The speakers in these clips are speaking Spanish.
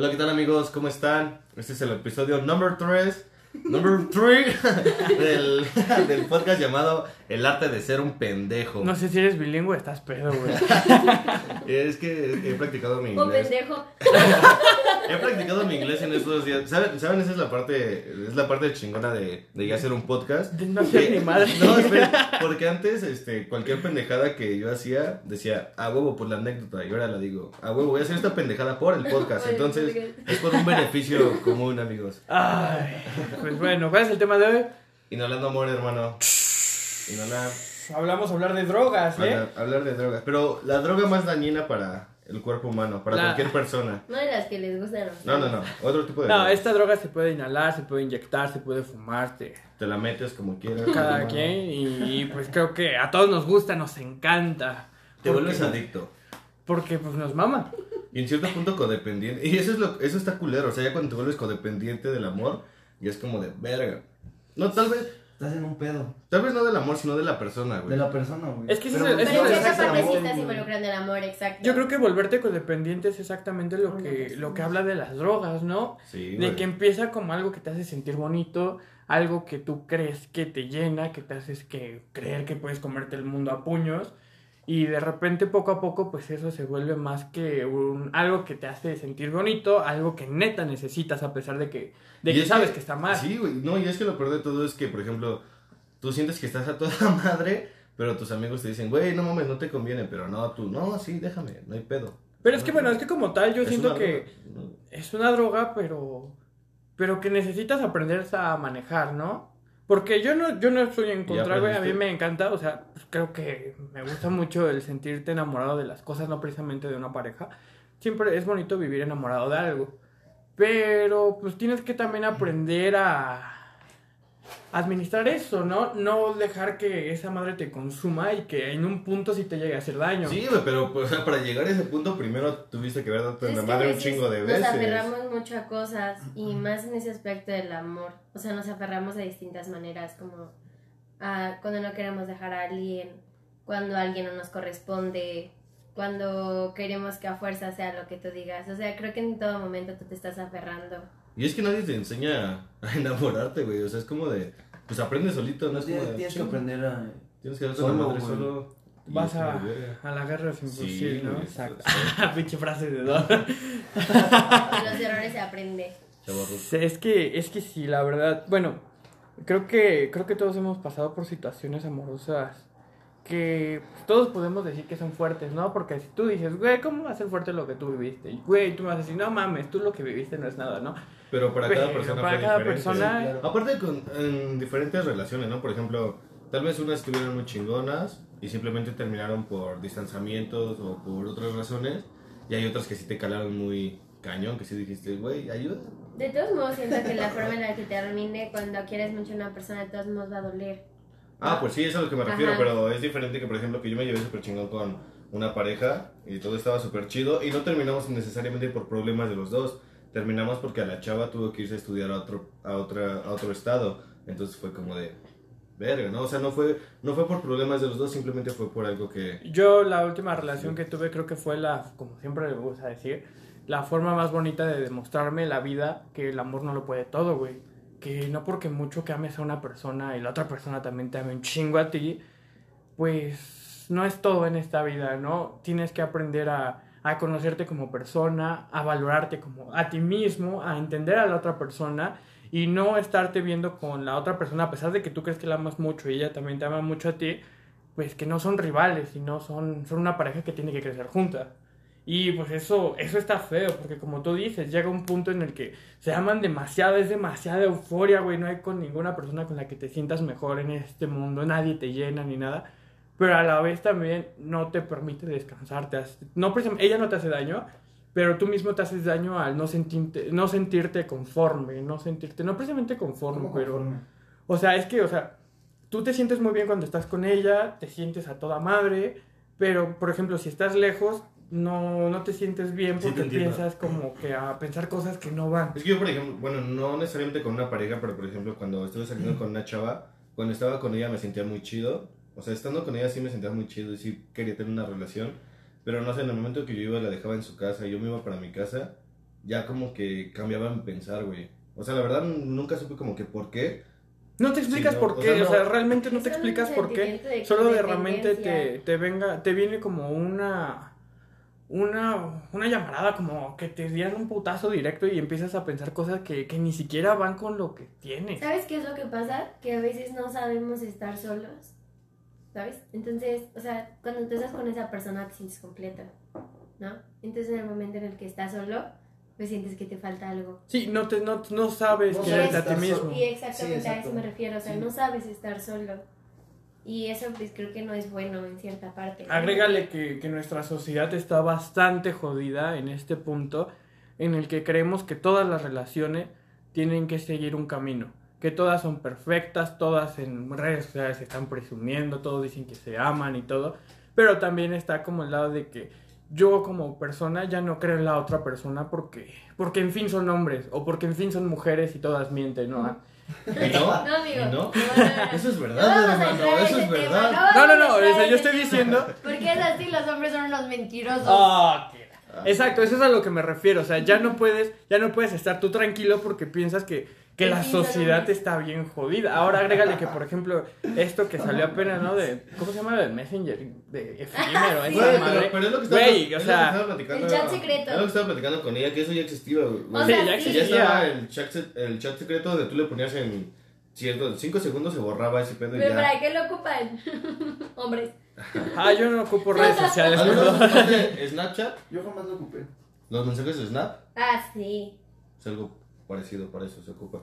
Hola, ¿qué tal amigos? ¿Cómo están? Este es el episodio number 3, number 3 del, del podcast llamado El arte de ser un pendejo. No sé si eres bilingüe, estás pedo, güey. Es que he practicado mi Un inglés. pendejo. He practicado mi inglés en estos días. ¿Saben? ¿Saben? Esa es la parte, es la parte chingona de, de ya hacer un podcast. De no ser ni madre. No, espera, porque antes, este, cualquier pendejada que yo hacía, decía, a huevo por la anécdota, y ahora la digo, a huevo, voy a hacer esta pendejada por el podcast. Entonces, es por un beneficio común, amigos. Ay, pues bueno, ¿cuál es el tema de hoy? Inhalando amor, hermano. Inhalar, Hablamos hablar de drogas, ¿eh? hablar, hablar de drogas. Pero la droga más dañina para el cuerpo humano, para La- cualquier persona. No de las que les gustan No, no, no, otro tipo de No, esta droga se puede inhalar, se puede inyectar, se puede fumar, te- Te la metes como quieras. cada quien. Y, y, pues creo que a todos nos gusta, nos encanta. Te Porque- vuelves adicto. Porque pues nos mama. Y en cierto punto codependiente. Y eso es lo eso está culero. O sea, ya cuando te vuelves codependiente del amor, ya es como de verga. No, tal vez, Estás en un pedo tal vez no del amor, sino de la persona, güey. de la persona, güey. Es que Pero es Pero en es el- sabes cierta el parte sí amor, estás involucrando el amor, exacto. Yo creo que volverte codependiente es exactamente lo que, lo que habla de las drogas, ¿no? Sí, De güey. que empieza como algo que te hace sentir bonito, algo que tú crees que te llena, que te haces que creer que puedes comerte el mundo a puños. Y de repente poco a poco pues eso se vuelve más que un, algo que te hace sentir bonito, algo que neta necesitas a pesar de que, de que es sabes que, está mal. Sí, güey. No, y es que lo peor de todo es que, por ejemplo, tú sientes que estás a toda madre, pero tus amigos te dicen, güey, no mames, no te conviene. Pero no, tú, no, sí, déjame, no hay pedo. Pero es que bueno, es que como tal yo siento que es una droga, pero pero que necesitas aprender a manejar, ¿no? Porque yo no yo no estoy en ¿Y contra, güey, a mí me encanta, o sea, pues, creo que me gusta mucho el sentirte enamorado de las cosas, no precisamente de una pareja. Siempre es bonito vivir enamorado de algo. Pero pues tienes que también aprender a administrar eso, ¿no? No dejar que esa madre te consuma y que en un punto sí te llegue a hacer daño. Sí, pero pues, o sea, para llegar a ese punto primero tuviste que dado Es la madre a un chingo de veces. Nos aferramos mucho a cosas y más en ese aspecto del amor. O sea, nos aferramos de distintas maneras, como a cuando no queremos dejar a alguien, cuando alguien no nos corresponde, cuando queremos que a fuerza sea lo que tú digas. O sea, creo que en todo momento tú te estás aferrando. Y es que nadie te enseña a enamorarte, güey. O sea, es como de, pues aprende solito, no es como Tienes, de, tienes que "Chinga, aprender a... Tienes que darte solo, la madre güey". solo. Vas a, a la guerra sin Sí, fusil, ¿no? güey, Exacto. Pinche frase de. De los errores se aprende. Chavarros. Es que, es que sí, la verdad. Bueno, creo que, creo que todos hemos pasado por situaciones amorosas que pues, todos podemos decir que son fuertes, ¿no? Porque si tú dices, güey, ¿cómo va a ser fuerte lo que tú viviste? Y, güey, tú me vas a decir, no mames, tú lo que viviste no es nada, ¿no? Pero para cada Pero persona para fue cada diferente. persona- Sí, claro. Aparte con, en diferentes relaciones, ¿no? Por ejemplo, tal vez unas estuvieron muy chingonas y simplemente terminaron por distanciamientos o por otras razones. Y hay otras que sí te calaron muy cañón, que sí dijiste, güey, ayuda. De todos modos, siento que la forma en la que termine cuando quieres mucho a una persona, de todos modos va a doler. Ah, pues sí, eso es a lo que me refiero, Ajá. pero es diferente que, por ejemplo, que yo me llevé súper chingón con una pareja y todo estaba súper chido y no terminamos necesariamente por problemas de los dos. Terminamos porque a la chava tuvo que irse a estudiar a otro, a otra, a otro estado. Entonces fue como de, verga, ¿no? O sea, no fue, no fue por problemas de los dos, simplemente fue por algo que... Yo la última relación que tuve creo que fue la, como siempre me gusta decir, la forma más bonita de demostrarme la vida que el amor no lo puede todo, güey. Que no porque mucho que ames a una persona y la otra persona también te ame un chingo a ti, pues no es todo en esta vida, ¿no? Tienes que aprender a, a conocerte como persona, a valorarte como a ti mismo, a entender a la otra persona y no estarte viendo con la otra persona a pesar de que tú crees que la amas mucho y ella también te ama mucho a ti, pues que no son rivales, sino son, son una pareja que tiene que crecer junta. Y pues eso, eso está feo, porque como tú dices, llega un punto en el que se aman demasiado, es demasiada euforia, güey, no hay con ninguna persona con la que te sientas mejor en este mundo, nadie te llena ni nada, pero a la vez también no te permite descansar, te hace- no ella no te hace daño, pero tú mismo te haces daño al no sentirte, no sentirte conforme, no sentirte, no precisamente conforme, ¿Cómo pero... conforme? O sea, es que, o sea, tú te sientes muy bien cuando estás con ella, te sientes a toda madre, pero, por ejemplo, si estás lejos, no, no te sientes bien porque piensas como que a pensar cosas que no van. Es que yo, por ejemplo, bueno, no necesariamente con una pareja, pero por ejemplo, cuando estuve saliendo con una chava, cuando estaba con ella me sentía muy chido. O sea, estando con ella sí me sentía muy chido y sí quería tener una relación. Pero no sé, en el momento que yo iba, la dejaba en su casa y yo me iba para mi casa, ya como que cambiaba mi pensar, güey. O sea, la verdad nunca supe como que por qué. No te explicas Sí, no, por o qué, o sea, realmente no te explicas por qué. de Solo de repente te, te venga, te viene como una, una, una llamarada, como que te dieran un putazo directo y empiezas a pensar cosas que, que ni siquiera van con lo que tienes. ¿Sabes qué es lo que pasa? Que a veces no sabemos estar solos. ¿Sabes? Entonces, o sea, cuando tú estás con esa persona te sientes completa, ¿no? Entonces, en el momento en el que estás solo, pues sientes que te falta algo. Sí, no, te, no, no sabes quererte a ti mismo. Y exactamente Sí, a eso me refiero, o sea, Sí. no sabes estar solo. Y eso pues creo que no es bueno en cierta parte. ¿no? Agrégale que, que nuestra sociedad está bastante jodida en este punto en el que creemos que todas las relaciones tienen que seguir un camino, que todas son perfectas, todas en redes sociales se están presumiendo, todos dicen que se aman y todo, pero también está como el lado de que yo como persona ya no creo en la otra persona porque, porque en fin son hombres o porque en fin son mujeres y todas mienten, ¿no? ¿Y no? No, amigo. ¿Y no? Eso es verdad, hermano, eso es verdad. No, no, no, o sea, yo estoy diciendo... Porque es así, los hombres son unos mentirosos. Ah, qué- Exacto, eso es a lo que me refiero. O sea, ya no puedes, ya no puedes estar tú tranquilo porque piensas que, que la sí, sociedad está bien jodida. Ahora agrégale que, por ejemplo, esto que salió apenas, ¿no? De, ¿cómo se llama? De Messenger, de efímero, Sí. esa Güey, madre. pero, pero es lo que estaba, Güey, o lo que sea, estaba platicando. El chat secreto. Es lo que estaba platicando con ella, que eso ya existía, güey. O Sí, sea, ya sí. existía. ya estaba el chat, el chat secreto donde tú le ponías en cierto, 5 segundos se borraba ese pedo y Pero ya. ¿para qué lo ocupan? Hombres. Ah, yo no ocupo redes sociales, ¿Alguna perdón. vez ocupaste Snapchat? Yo jamás lo ocupé. Los mensajes de Snap Ah, sí. es algo parecido, para eso se ocupa.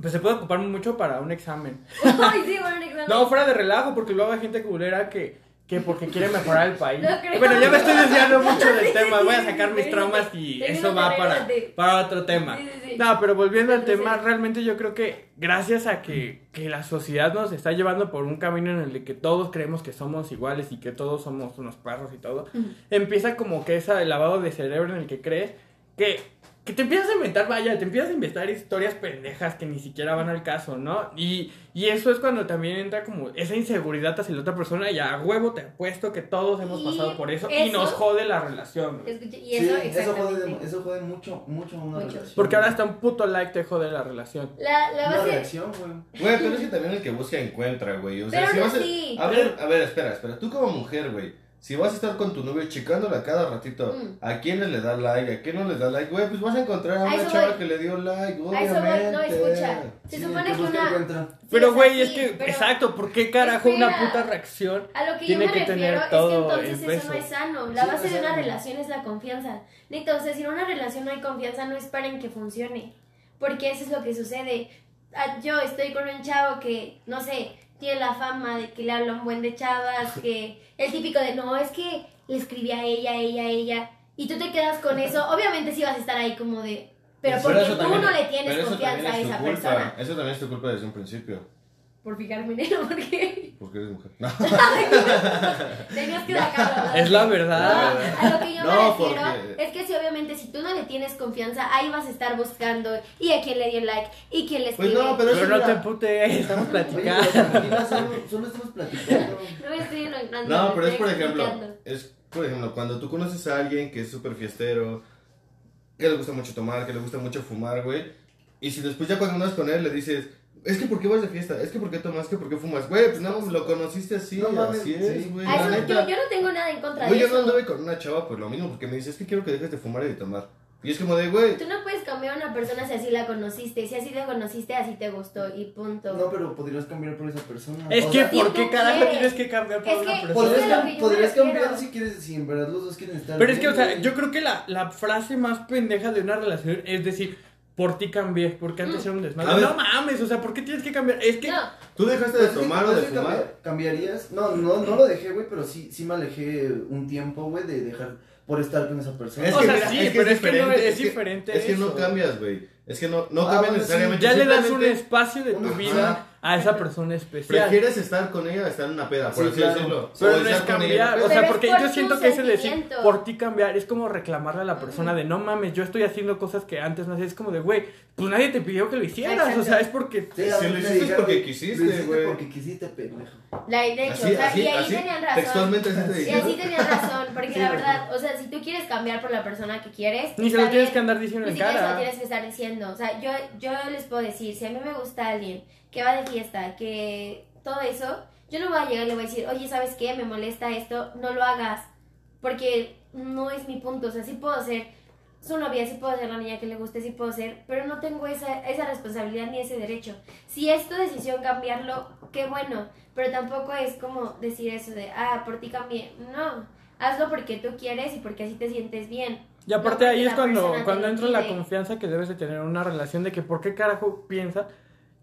Pues se puede ocupar mucho para un examen. Ay, sí, bueno, un examen. No, fuera de relajo, porque luego hay gente culera que, que porque quiere mejorar el país. No creo. bueno, ya me estoy desviando mucho del tema, voy a sacar mis traumas y eso va para, para otro tema. Sí, sí, sí. No, pero volviendo al tema, realmente yo creo que gracias a que, que la sociedad nos está llevando por un camino en el que todos creemos que somos iguales y que todos somos unos perros y todo, empieza como que ese lavado de cerebro en el que crees que, que te empiezas a inventar, vaya, te empiezas a inventar historias pendejas que ni siquiera van al caso, ¿no? Y, y eso es cuando también entra como esa inseguridad hacia la otra persona y a huevo te apuesto que todos hemos Y pasado por eso, y nos jode la relación. güey. Escucha, y eso, sí, eso jode, eso jode mucho, mucho a una Mucho. relación. Porque ahora hasta un puto like te jode la relación. La, la Una base. reacción, güey. Güey, pero es que también el que busca encuentra, güey. O sea, Pero si no vas. A ver, a ver, espera, espera. Tú como mujer, güey. Si vas a estar con tu novio checándola a cada ratito, Mm. ¿a quiénes le da like? ¿A quién no le da like? Güey, pues vas a encontrar a A una eso chava voy. que le dio like, A obviamente. eso voy, no, escucha. Se Sí, supone el que una. Sí, Pero, güey, es que, pero exacto, ¿por qué carajo una puta reacción? A lo que Tiene yo me que tener refiero todo es que entonces el eso no peso. es sano. La Sí, base no de una sano. relación es la confianza. Sea, si en una relación no hay confianza, no esperen que funcione. Porque eso es lo que sucede. Ah, Yo estoy con un chavo que, no sé, tiene la fama de que le habla un buen de chavas, que el típico de, no, es que le escribí a ella, ella, ella. Y tú te quedas con eso. Obviamente sí vas a estar ahí como de... Pero porque tú también- no le tienes confianza a esa culpa. persona. Eso también es tu culpa desde un principio. Por fijarme en él, porque Porque eres mujer. No. tenías que sacarlo. Es la No, verdad. a lo que yo No, me refiero porque- es que si obviamente si tú no le tienes confianza, ahí vas a estar buscando y a quién le dio like y quién le Pues escribe. no, pero Pero eso no mira- te putes, estamos Oye, platicando. tranquila, solo, solo estamos platicando. No me estoy enojando. No, pero es por ejemplo, explicando. es por ejemplo, cuando tú conoces a alguien que es súper fiestero, que le gusta mucho tomar, que le gusta mucho fumar, güey, y si después ya cuando andas con él le dices, es que ¿por qué vas de fiesta? Es que ¿por qué tomas? Es que ¿por qué fumas? Güey, pues no, lo conociste así, No mames, así es, sí. güey, A la eso, neta. yo, yo no tengo nada en contra Güey, de yo no eso. anduve con una chava por lo mismo, porque me dice, es que quiero que dejes de fumar y de tomar. Y es como de, güey, Tú no puedes cambiar a una persona si así la conociste. Si así te conociste, así te gustó y punto. No, pero podrías cambiar por esa persona. Es O que, sea, ¿por qué carajo tienes que cambiar por Es una que- persona? Podrías, Eso cam- cambiar si quieres, si en verdad los dos quieren estar Pero es que, o sea, yo creo que la, la frase más pendeja de una relación es decir, por ti cambié, porque antes Mm. era un desmadre. No mames, o sea, ¿por qué tienes que cambiar? Es que... No, tú dejaste de Pues es que- tomar o pues de es que fumar. cambiar- ¿Cambiarías? No, no, no lo dejé, güey, pero sí, sí me alejé un tiempo, güey, de dejar por estar con esa persona. O sea, sí, es pero es que no- diferente, es diferente Es que no cambias, güey. Es que no, no Ah, cambia bueno, sí, necesariamente. Ya le das un espacio de tu Ajá. vida a esa persona especial. Prefieres estar con ella o estar en una peda, por Sí, así claro. decirlo. Pero O no es cambiar, o sea, Pero es porque por yo siento que ese decir sentimiento. por ti cambiar es como reclamarle a la persona de no mames, yo estoy haciendo cosas que antes no hacía, es como de güey, pues nadie te pidió que lo hicieras, Exacto. o sea, es porque Sí, mí lo hiciste es porque "Lo quisiste, güey". porque quisiste, pendejo. La, de hecho, Así, o sea, así, y ahí así, tenían razón. textualmente así te Y así tenían razón, porque Sí, la verdad, o sea, si tú quieres cambiar por la persona que quieres, ni se lo tienes que andar diciendo Ni en siquiera se lo cara. tienes que estar diciendo. O sea, yo, yo les puedo decir, si a mí me gusta alguien que va de fiesta, que todo eso, yo no voy a llegar y le voy a decir, oye, ¿sabes qué? Me molesta esto, no lo hagas. Porque no es mi punto. O sea, sí puedo ser su novia, sí puedo ser la niña que le guste, sí puedo ser, pero no tengo esa, esa responsabilidad ni ese derecho. Si es tu decisión cambiarlo, qué bueno. Pero tampoco es como decir eso de, ah, por ti cambié. No. Hazlo porque tú quieres y porque así te sientes bien. Y aparte No, ahí es cuando, cuando entra la confianza que debes de tener en una relación de que por qué carajo piensa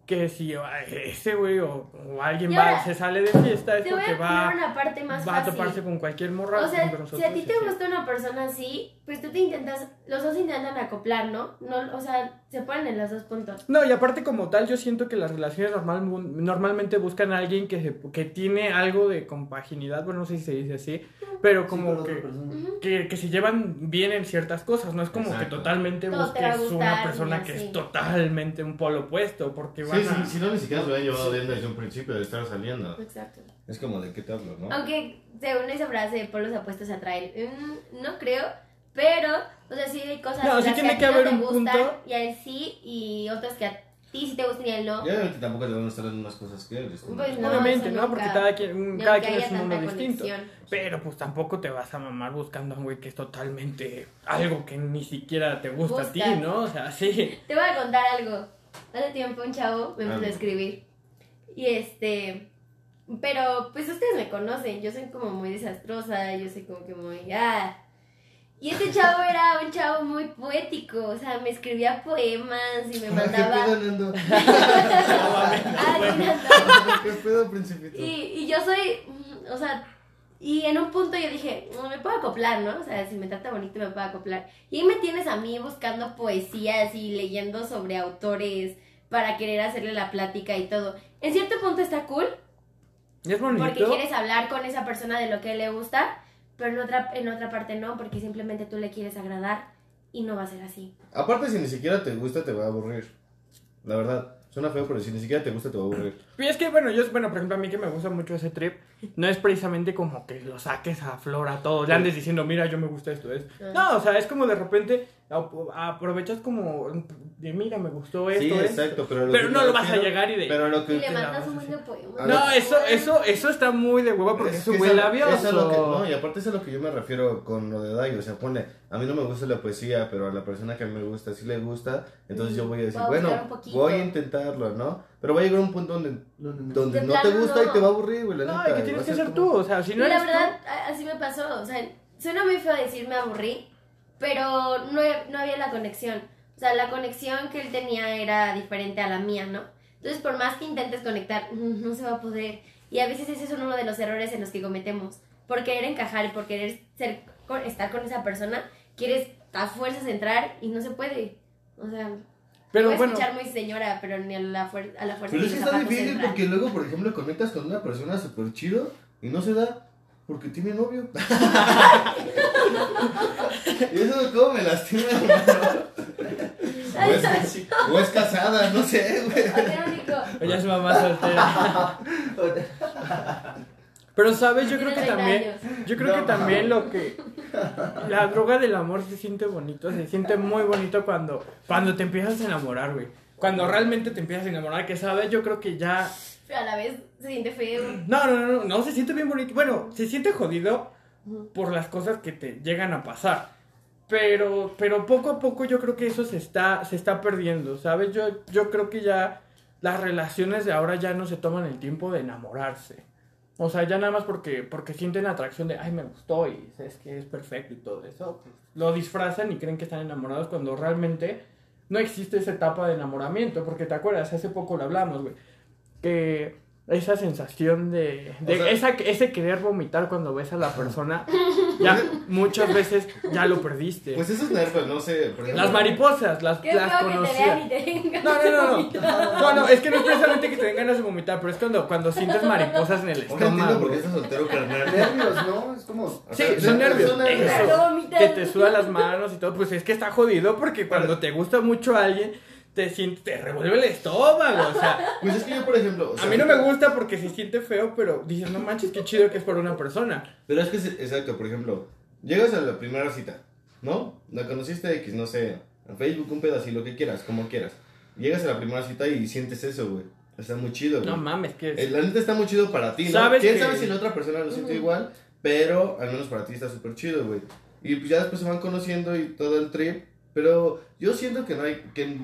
que si ese güey o, o alguien va, se sale de fiesta es porque va, una parte más va a toparse con cualquier morra. O sea, con si a ti te gusta una persona así, pues tú te intentas, los dos intentan acoplar, ¿no? no o sea, se ponen en los dos puntos. No, y aparte como tal, yo siento que las relaciones normal, normalmente buscan a alguien que, se- que tiene algo de compaginidad, bueno, no sé si se dice así, pero como que, que, que se llevan bien en ciertas cosas, no es como Exacto. que totalmente Todo busques gustar, una persona que es totalmente un polo opuesto, porque van Sí, a... sí, si no, ni siquiera se lo habían llevado bien desde un principio de estar saliendo. Exacto. Es como de qué te hablo, ¿no? Aunque según esa frase polos opuestos se atraen, mm, no creo, pero, o sea, sí hay cosas No, las que tiene a ti que no te un gustan punto. y a él sí, y otras que a ti sí te gustan y a él no. Y obviamente tampoco te van a estar en unas cosas que eres. Pues no, Obviamente, ¿no? Porque cada quien, cada quien es un mundo distinto. Pero pues tampoco te vas a mamar buscando a un güey que es totalmente algo que ni siquiera te gusta a ti. ¿no? O sea, sí. Te voy a contar algo. Hace tiempo un chavo me empezó a escribir. Y este. Pero pues ustedes me conocen. Yo soy como muy desastrosa. Yo soy como que muy. Ah. Y este chavo era un chavo muy poético. O sea, me escribía poemas y me mandaba. ¿Qué pedo, Nando? Ah, Nando. ¿Qué pedo, principito? Y, y yo soy, o sea, y en un punto yo dije, "Mm, me puedo acoplar, ¿no? O sea, si me trata bonito me puedo acoplar. Y ahí me tienes a mí buscando poesías y leyendo sobre autores para querer hacerle la plática y todo. En cierto punto está cool, es bonito. porque quieres hablar con esa persona de lo que le gusta, pero en otra, en otra parte no, porque simplemente tú le quieres agradar y no va a ser así. Aparte, si ni siquiera te gusta, te va a aburrir. La verdad. Suena feo, pero si ni siquiera te gusta, te va a aburrir. Y es que, bueno, yo, bueno, por ejemplo, a mí que me gusta mucho ese trip, no es precisamente como que lo saques a flor a todos, le andes diciendo, mira, yo me gusta esto, es. Ah. No, o sea, es como de repente aprovechas como de, mira, me gustó esto, Sí, esto. exacto, pero... lo Pero que no lo vas a llegar y de- Pero lo que... Y le mandas un buen de. A No, ver. eso, eso, eso está muy de huevo porque Es un eso- labioso. lo que, no, y aparte eso es a lo que yo me refiero con lo de Dai, o sea, pone, a mí no me gusta la poesía, pero a la persona que me gusta sí le gusta, entonces yo voy a decir, Voy a bueno, voy a intentarlo, ¿no? Pero va a llegar un punto donde, donde De no te gusta y te va a aburrir, güey, la No, neta, y que tienes que ser como- tú, o sea, si no y la eres tú- verdad, a- así me pasó. O sea, suena muy feo decir me aburrí, pero no, no había la conexión. O sea, la conexión que él tenía era diferente a la mía, ¿no? Entonces, por más que intentes conectar, mm, no se va a poder. Y a veces ese es uno de los errores en los que cometemos. Por querer encajar y por querer ser, estar con esa persona, quieres a fuerzas entrar y no se puede. O sea, Pero bueno, escuchar muy señora, pero ni a la, fuer- a la fuerza Pero es que está difícil entra. porque luego, por ejemplo, conectas con una persona súper chido y no se da porque tiene novio. y eso como me lastima, hermano. O es, o es casada, no sé, güey. Verónico, ella es mamá soltera. Pero sabes, yo creo que 30 también, yo creo que también lo que la droga del amor se siente bonito, se siente muy bonito cuando cuando te empiezas a enamorar, güey. Cuando realmente te empiezas a enamorar, que sabes, yo creo que ya pero a la vez se siente feo. no, no, no, no, no se siente bien bonito. Bueno, se siente jodido por las cosas que te llegan a pasar. Pero, pero poco a poco yo creo que eso se está, se está perdiendo, ¿sabes? Yo, yo creo que ya las relaciones de ahora ya no se toman el tiempo de enamorarse. O sea, ya nada más porque, porque sienten atracción de, ay, me gustó y es que es perfecto y todo eso. lo disfrazan y creen que están enamorados cuando realmente no existe esa etapa de enamoramiento. Porque te acuerdas, hace poco lo hablamos, güey. Que esa sensación de, de O sea- esa, ese querer vomitar cuando ves a la persona, ya muchas veces ya lo perdiste. Pues esos nervios, no sé. por ejemplo- las mariposas, las, Qué las feo que te conocía. y te No, no, no, no. No, no, es que no es precisamente que te den ganas de vomitar, pero es cuando, cuando sientes mariposas en el estómago. por qué estás soltero, carnal. Nervios, ¿no? Es como. O Sí, sea, son nervios. son. Eso. Que te sudan las manos y todo, pues es que está jodido porque cuando te gusta mucho a alguien, te siente, te revuelve el estómago, o sea, Pues es que yo, por ejemplo. o a sea, mí no me gusta porque se siente feo, pero dices, no manches, qué chido que es por una persona. Pero es que, es- exacto, por ejemplo, llegas a la primera cita, ¿no? La conociste X, no sé, en Facebook, un pedacito, lo que quieras, como quieras. Llegas a la primera cita y sientes eso, güey. Está muy chido, güey. No mames, que Eh, La neta está muy chido para ti, ¿no? ¿Sabes ¿Quién que- sabe si la otra persona lo siente igual? Pero al menos para ti está súper chido, güey. Y pues ya después se van conociendo y todo el trip. Pero yo siento que no hay. Que,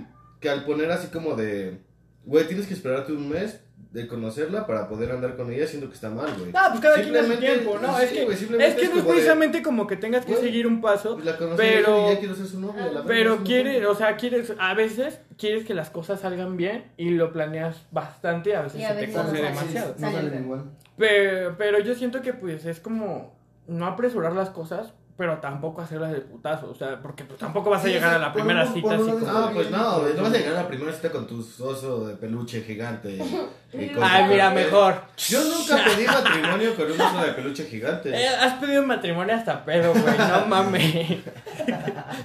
que al poner así como de. Güey, tienes que esperarte un mes de conocerla para poder andar con ella, siento que está mal, güey. No, pues cada quien Simplemente- tiempo, ¿no? sí, es que, simplemente es que es no es como de- precisamente como que tengas que Güey, seguir un paso, Pues la pero- y ya quiero ser su novia. la pero quieres, novio. o sea, quieres, a veces quieres que las cosas salgan bien y lo planeas bastante, a veces Y a se te veces cose no sale. demasiado. No salen igual. Pero, pero yo siento que pues es como no apresurar las cosas, pero tampoco hacerlas de putazo, o sea, porque pues tampoco vas a Sí, llegar sí, a la primera un- cita así como... No, pues no, no vas a llegar a la primera cita con tu oso de peluche gigante. y- y cosas Ay, mira, mejor. Yo nunca pedí matrimonio con un oso de peluche gigante. Eh, has pedido matrimonio hasta pedo, güey, no mames.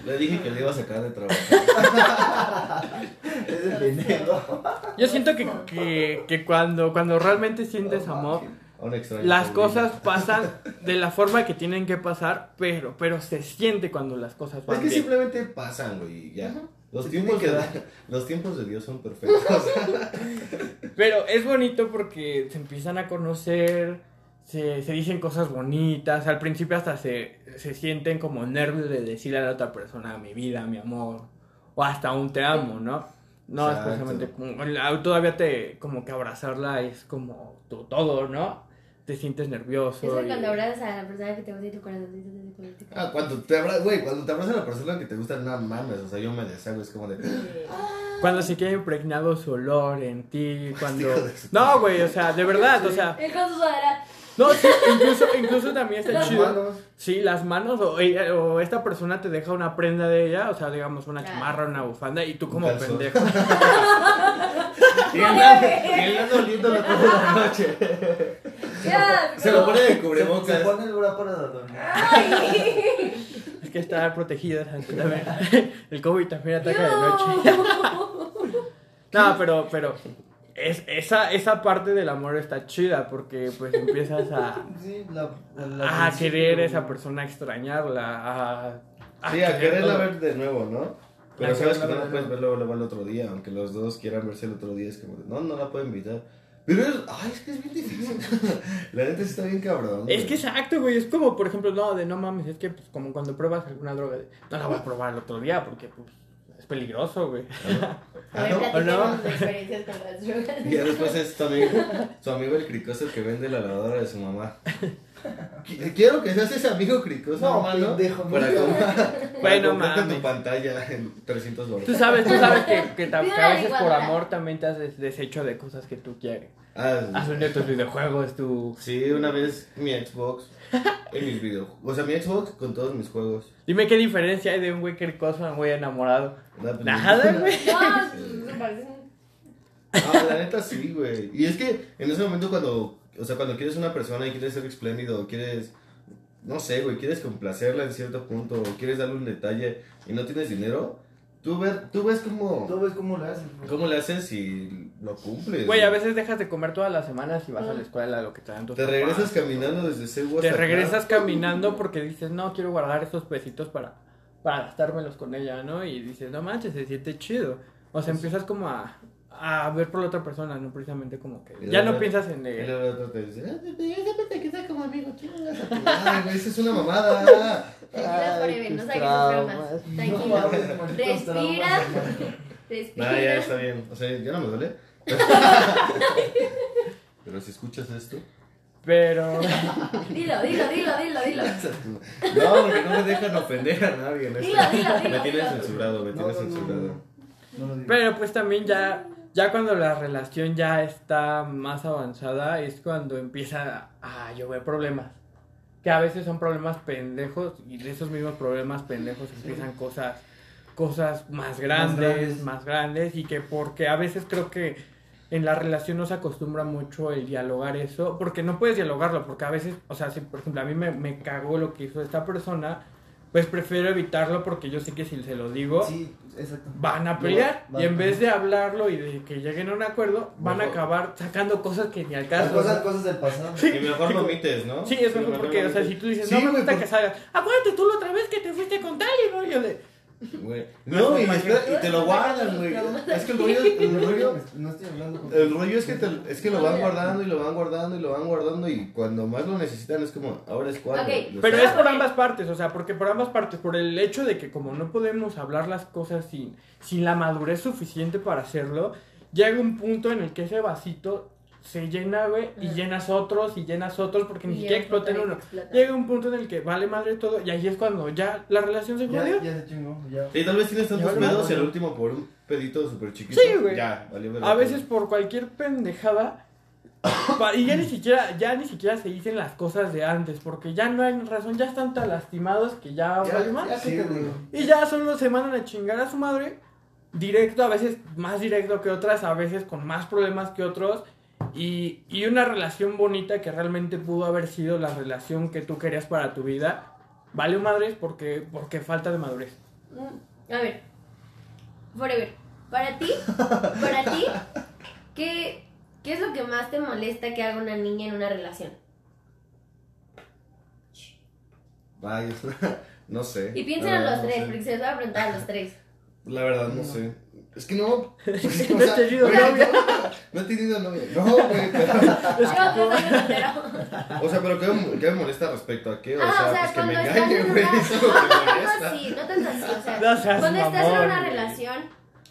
Le dije que le iba a sacar de trabajo. Es el pendejo. Yo siento que, que, que cuando, cuando realmente sientes amor. Las cosas pasan de la forma que tienen que pasar, pero, pero se siente cuando las cosas Es van que bien. simplemente pasan, güey, y ya. Los tiempos, los tiempos de Dios son perfectos. Pero es bonito porque se empiezan a conocer, se, se dicen cosas bonitas, al principio hasta se, se sienten como nervios de decirle a la otra persona mi vida, mi amor, o hasta un te amo, ¿no? No es Exacto. precisamente como, todavía te, como que abrazarla es como tu todo, ¿no? Te sientes nervioso. Eso y- cuando abrazas a la persona que te gusta y tu corazoncito se Ah, cuando te abrazas, güey, cuando te abrazas a la persona que te gusta, no mames, o sea, yo me deshago, es como de... Cuando se queda impregnado su olor en ti, cuando... No, güey, o sea, de verdad, o sea... Él con su sudadera. No, sí, incluso, incluso también está Las chido. manos. Sí, las manos o, ella- o esta persona te deja una prenda de ella, o sea, digamos una Ah. chamarra, una bufanda y tú como calzón. pendejo. Y él anda- la noche. Ya, Se lo pone de Se, se cubrebocas. pone el bra para dormir. Ay. Es que ante también. El COVID también ataca de noche. No, pero, pero es, esa, esa parte del amor está chida porque pues empiezas a, Sí, la, la- a querer a esa persona, a extrañarla, a, Sí, a quererla todo. ver de nuevo, ¿no? Pero A sabes que quererla no la puedes de ver luego, luego al otro día, aunque los dos quieran verse el otro día, es como no, no la puedo invitar. Pero es, ay, es que es bien difícil. la neta está bien cabrón. Es que exacto, güey. Es como, por ejemplo, no, de no mames, es que pues, como cuando pruebas alguna droga, de, no la voy a probar el otro día porque pues, es peligroso, güey. A ver, Ah, ¿no? platiquemos no? experiencias con las drogas. Y ya después es tu amigo, su amigo el cricoso el que vende la lavadora de su mamá. Qu- Quiero que seas ese amigo cricoso, No, hermano. pendejo, para no. comprar, para Bueno, comprarte mames. tu pantalla en 300 Tú dólares. sabes, tú sabes que, que, a veces por amor también te has des- deshecho de cosas que tú quieres. Ah, Has vendido tus videojuegos, tu... sí, una vez mi Xbox en mis videojuegos. O sea, mi Xbox con todos mis juegos. Dime qué diferencia hay de un güey cricoso a un güey enamorado. Pues, Nada, güey. No, Ah, la neta sí, güey. Y es que en ese momento cuando, o sea, cuando quieres una persona y quieres ser espléndido, quieres, no sé, güey, quieres complacerla en cierto punto, o quieres darle un detalle y no tienes dinero, tú, ver, tú ves cómo, Tú ves cómo le haces. güey. cómo le haces y lo cumples. Güey, a veces dejas de comer todas las semanas y vas a la escuela, lo que te dan tus Te papás. regresas caminando desde Cebu Te hasta acá. regresas caminando porque dices, no, quiero guardar estos pesitos para, para gastármelos con ella, ¿no? Y dices, no manches, se siente chido. O sea, empiezas como a, a ver por la otra persona, no precisamente como que... Y Ya no piensas en... Y eh, luego el otro te dice, ah, te- como amigo, a madre, güey, eso es una mamada. Ay, no saques bromas. Tranquilo. Respira. Respira. No, ya está bien. O sea, ya no me duele. Pero si escuchas esto. Pero... Dilo, dilo, dilo, dilo, dilo. No, porque no me dejan ofender a nadie en esto. Dilo, dilo, dilo, Me tienes dilo. censurado, me No, tienes censurado. no. No lo digas. Pero pues también ya Ya cuando la relación ya está más avanzada es cuando empieza a llover problemas. Que a veces son problemas pendejos y de esos mismos problemas pendejos empiezan cosas cosas más grandes, grandes. más grandes y que porque a veces creo que en la relación no se acostumbra mucho el dialogar eso, porque no puedes dialogarlo, porque a veces, o sea, si por ejemplo a mí me, me cagó lo que hizo esta persona, pues prefiero evitarlo porque yo sé que si se lo digo, Sí, exacto. van a pelear Van y en vez de hablarlo y de que lleguen a un acuerdo, van a acabar sacando cosas que ni al caso. cosas, ¿no? cosas del pasado. Sí. Y mejor lo omites, ¿no? Sí, es mejor porque, o sea, si tú dices, Sí, no me gusta que salgas, acuérdate tú la otra vez que te fuiste con tal y no, yo de, Güey. No, y, espera, y te lo guardan, güey. Es que el rollo, el rollo, No estoy hablando con... el rollo es que, te- es que lo van guardando y lo van guardando y lo van guardando y cuando más lo necesitan es como, ahora es cuando. Pero es por ambas partes, o sea, porque por ambas partes, por el hecho de que como no podemos hablar las cosas sin, sin la madurez suficiente para hacerlo, llega un punto en el que ese vasito se llena, güey, y llenas otros y llenas otros porque ni siquiera ya explota en explota, uno. explota. Llega un punto en el que vale madre todo y ahí es cuando ya la relación se jodió. ya se chingó, ya. Y tal vez tienes tantos pedos y al último por un pedito súper chiquito. Sí, güey. Ya, valió A veces por cualquier pendejada y ya ni siquiera ya ni siquiera se dicen las cosas de antes porque ya no hay razón, ya están tan lastimados que ya, Ya, vale más. ya, ¿qué Sí? Y ya solo se mandan a chingar a su madre. Directo, a veces más directo que otras, a veces con más problemas que otros. Y, y una relación bonita que realmente pudo haber sido la relación que tú querías para tu vida. Vale madres porque, porque falta de madurez. Mm, A ver, Forever, para ti, para ti, ¿qué, ¿qué es lo que más te molesta que haga una niña en una relación? Vaya, no sé. Y piensen a los tres, sé. porque se los voy a preguntar a los tres. La verdad, no sé. Es que no. Es que, No he tenido güey, novia. No, no he tenido novia. No, güey. pero- Yo, tres años soltero. o sea, pero ¿qué, me- qué me molesta respecto a qué? O Ah, sea, o sea, pues que me cuando estás engañe, en güey. una... Eso es que me No así, no tanto así, o sea... No seas Cuando estás en mamón, una güey. relación,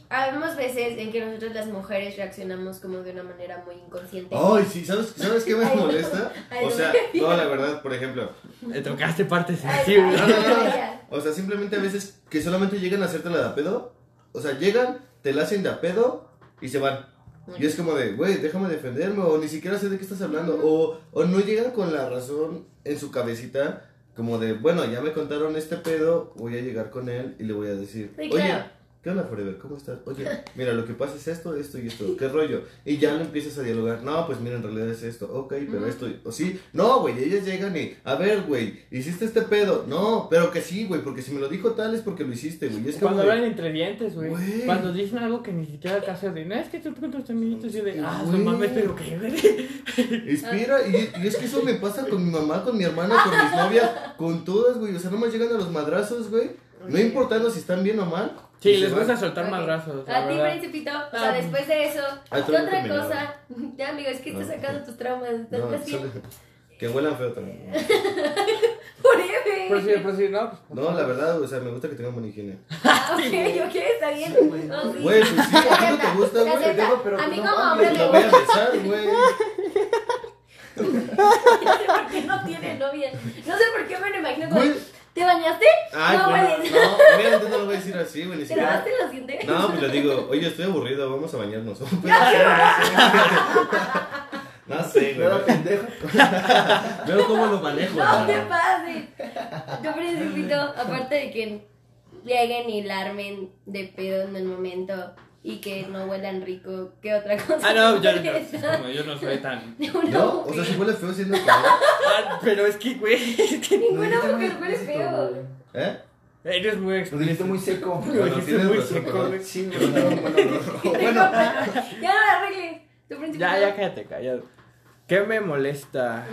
habemos veces en que nosotros las mujeres reaccionamos como de una manera muy inconsciente. Ay, sí, ¿sabes, ¿sabes qué me no. molesta? Ay, O no. sea, no, la verdad, por ejemplo, Le tocaste sensibles. ay, No, no, no. o sea, simplemente a veces que solamente llegan a hacerte la de a pedo, o sea, llegan, te la hacen de a pedo y se van. Y es como de, güey, déjame defenderme, o ni siquiera sé de qué estás hablando, o, o no llegan con la razón en su cabecita, como de, bueno, ya me contaron este pedo, voy a llegar con él y le voy a decir, Sí, oye. ¿Qué onda, Forever? ¿Cómo estás? Oye, mira, lo que pasa es esto, esto y esto, ¿qué rollo? Y ya lo empiezas a dialogar, no, pues mira, en realidad es esto, ok, pero esto, o sí, no, güey, ellas llegan y, a ver, güey, hiciste este pedo, no, pero que sí, güey, porque si me lo dijo tal es porque lo hiciste, güey, es como Cuando hablan entre dientes, güey. Cuando dicen algo que ni siquiera caso de, no, es que tú te contaste amiguitos y de, ah, no mames, pero qué, güey. Inspira, y, y es que eso me pasa con mi mamá, con mi hermana, con mis novias, con todas, güey. O sea, nomás llegan a los madrazos, güey. No importando si están bien o mal. Sí, les gusta soltar Ok. madrazos. A ti. Principito, o Ah. sea, después de eso, Ah, ¿qué otra cosa? Ya, amigo, es que estás No. sacando tus traumas. Estás No, así. solo- que huelan feo también. Forever. Pero sí, pero sí, no. pues, No, la verdad, o sea, me gusta que tengan buena higiene. Ah, ok, ok, está bien. güey. No, sí. Güey, pues sí, a ti no te gusta, güey. acepta. digo, pero a mí no como hombre me La voy a gusta. besar, güey. No sé por qué no tiene novia. No sé por qué me lo imagino como. ¿Te bañaste? Ay, no, bueno, güey. no, obviamente no lo voy a decir así, güey, ni ¿Te siquiera. lavaste los dientes? No, pues le digo, oye, estoy aburrido, vamos a bañarnos. No sé, güey. pendejo. Veo cómo lo manejo. No te pases. Tu principito, aparte de que lleguen y la armen de pedo en el momento y que no huelan rico, ¿qué otra cosa? Ah, no, yo, te yo, molesta como yo no soy tan. una No, o sea, si huele feo siendo que. Ah, pero es que, güey, es que Ninguna muy mujer huele explícito, feo. ¿Eh? eres muy Lo dijiste explícito. muy seco. Lo Bueno, dijiste muy seco, güey. Sí, güey. no, bueno, no. Bueno, Ya no la arregles. Tu principito. Ya, ya cállate, callado. ¿Qué me molesta?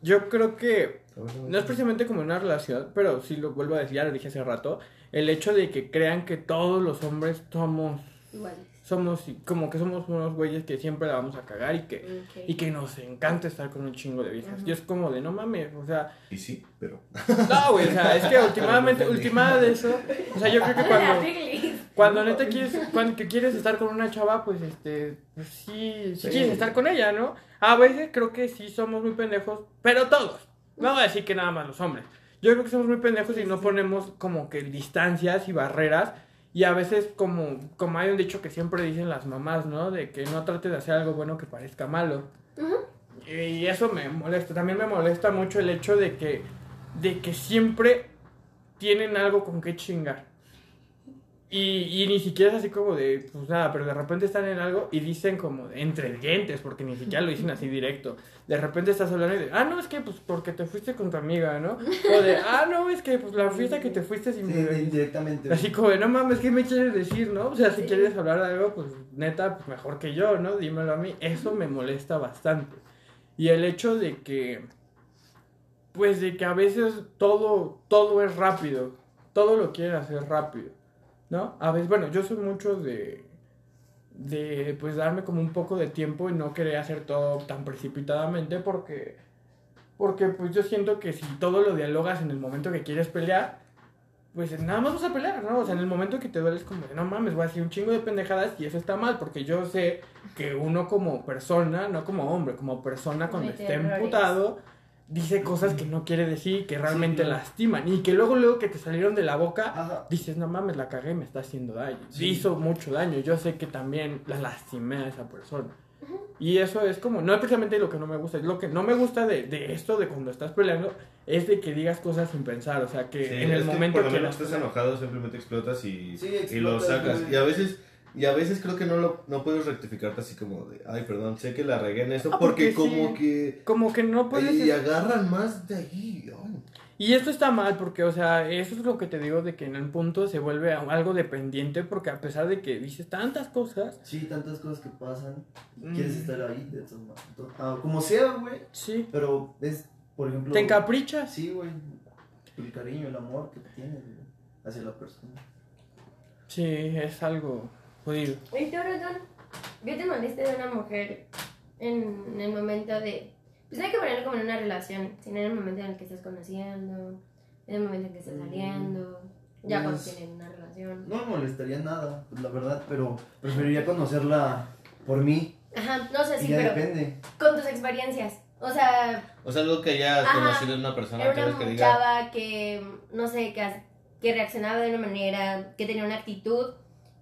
Yo creo que no es precisamente como una relación, pero sí lo vuelvo a decir, ya lo dije hace rato, el hecho de que crean que todos los hombres somos Iguales. somos como que somos unos güeyes que siempre la vamos a cagar y que Ok. y que nos encanta estar con un chingo de viejas. Y es como de no mames, o sea, Y sí, pero. no, güey, o sea, es que últimamente, última de eso, o sea, yo creo que cuando cuando neta quieres, cuando que quieres estar con una chava, pues este, pues sí, sí Sí. quieres estar con ella, ¿no? A veces creo que sí somos muy pendejos, pero todos. No voy a decir que nada más los hombres. Yo creo que somos muy pendejos y no ponemos como que distancias y barreras Y a veces, como, como hay un dicho que siempre dicen las mamás, ¿no? De que no trate de hacer algo bueno que parezca malo. Y eso me molesta. También me molesta mucho el hecho de que, de que siempre tienen algo con qué chingar. Y, y ni siquiera es así como de, pues nada, pero de repente están en algo y dicen como de, entre dientes, porque ni siquiera lo dicen así directo. De repente estás hablando y de, ah, no, es que pues porque te fuiste con tu amiga, ¿no? O de, ah, no, es que pues la fiesta que te fuiste sin Sí, beber". indirectamente. Así como de, no mames, ¿qué me quieres decir, no? O sea, si Sí. quieres hablar de algo, pues neta, pues mejor que yo, ¿no? Dímelo a mí. Eso me molesta bastante. Y el hecho de que, pues de que a veces todo, todo es rápido. Todo lo quieren hacer rápido, ¿no? A veces, bueno, yo soy mucho de, de, pues darme como un poco de tiempo y no querer hacer todo tan precipitadamente porque, porque pues yo siento que si todo lo dialogas en el momento que quieres pelear, pues nada más vas a pelear, ¿no? O sea, en el momento que te duele es como de, no mames, voy a decir un chingo de pendejadas y eso está mal, porque yo sé que uno como persona, no como hombre, como persona cuando esté emputado, dice cosas que no quiere decir, que realmente claro. lastiman y que luego, luego que te salieron de la boca, Ajá. dices, no mames, la cagué, me está haciendo daño. Sí. Hizo mucho daño, yo sé que también la lastimé a esa persona. Y eso es como, no es precisamente lo que no me gusta, es lo que no me gusta de, de esto, de cuando estás peleando, es de que digas cosas sin pensar, o sea, que Sí, en el es que momento por lo que menos las estás enojado simplemente explotas y, Sí, y lo sacas. Y a veces y a veces creo que no lo no puedes rectificarte así como de, ay, perdón, sé que la regué en esto Ah, porque, porque como sí. que Como que no puedes... y agarran más de ahí. ay. Y esto está mal porque, o sea, eso es lo que te digo de que en el punto se vuelve a- algo dependiente porque a pesar de que dices tantas cosas, Sí, tantas cosas que pasan. mm, Quieres estar ahí, de modos. Ah, como sea, güey. sí, Pero es, por ejemplo. te encaprichas. Sí, güey. El cariño, el amor que tienes hacia la persona. Sí, es algo jodido. ¿Y tú, Rodón? ¿Qué te molesta de una mujer en el momento de... Pues no hay que ponerlo como en una relación, sino en el momento en el que estás conociendo, en el momento en que estás Mm, saliendo, ya cuando pues- tienen una relación. No me molestaría nada, pues, la verdad, pero preferiría conocerla por mí. Ajá, no sé si, ya pero depende. con tus experiencias. O sea, O sea, algo que hayas Ajá. conocido en una persona, era ¿quieres una que diga? que, no sé, que, que reaccionaba de una manera, que tenía una actitud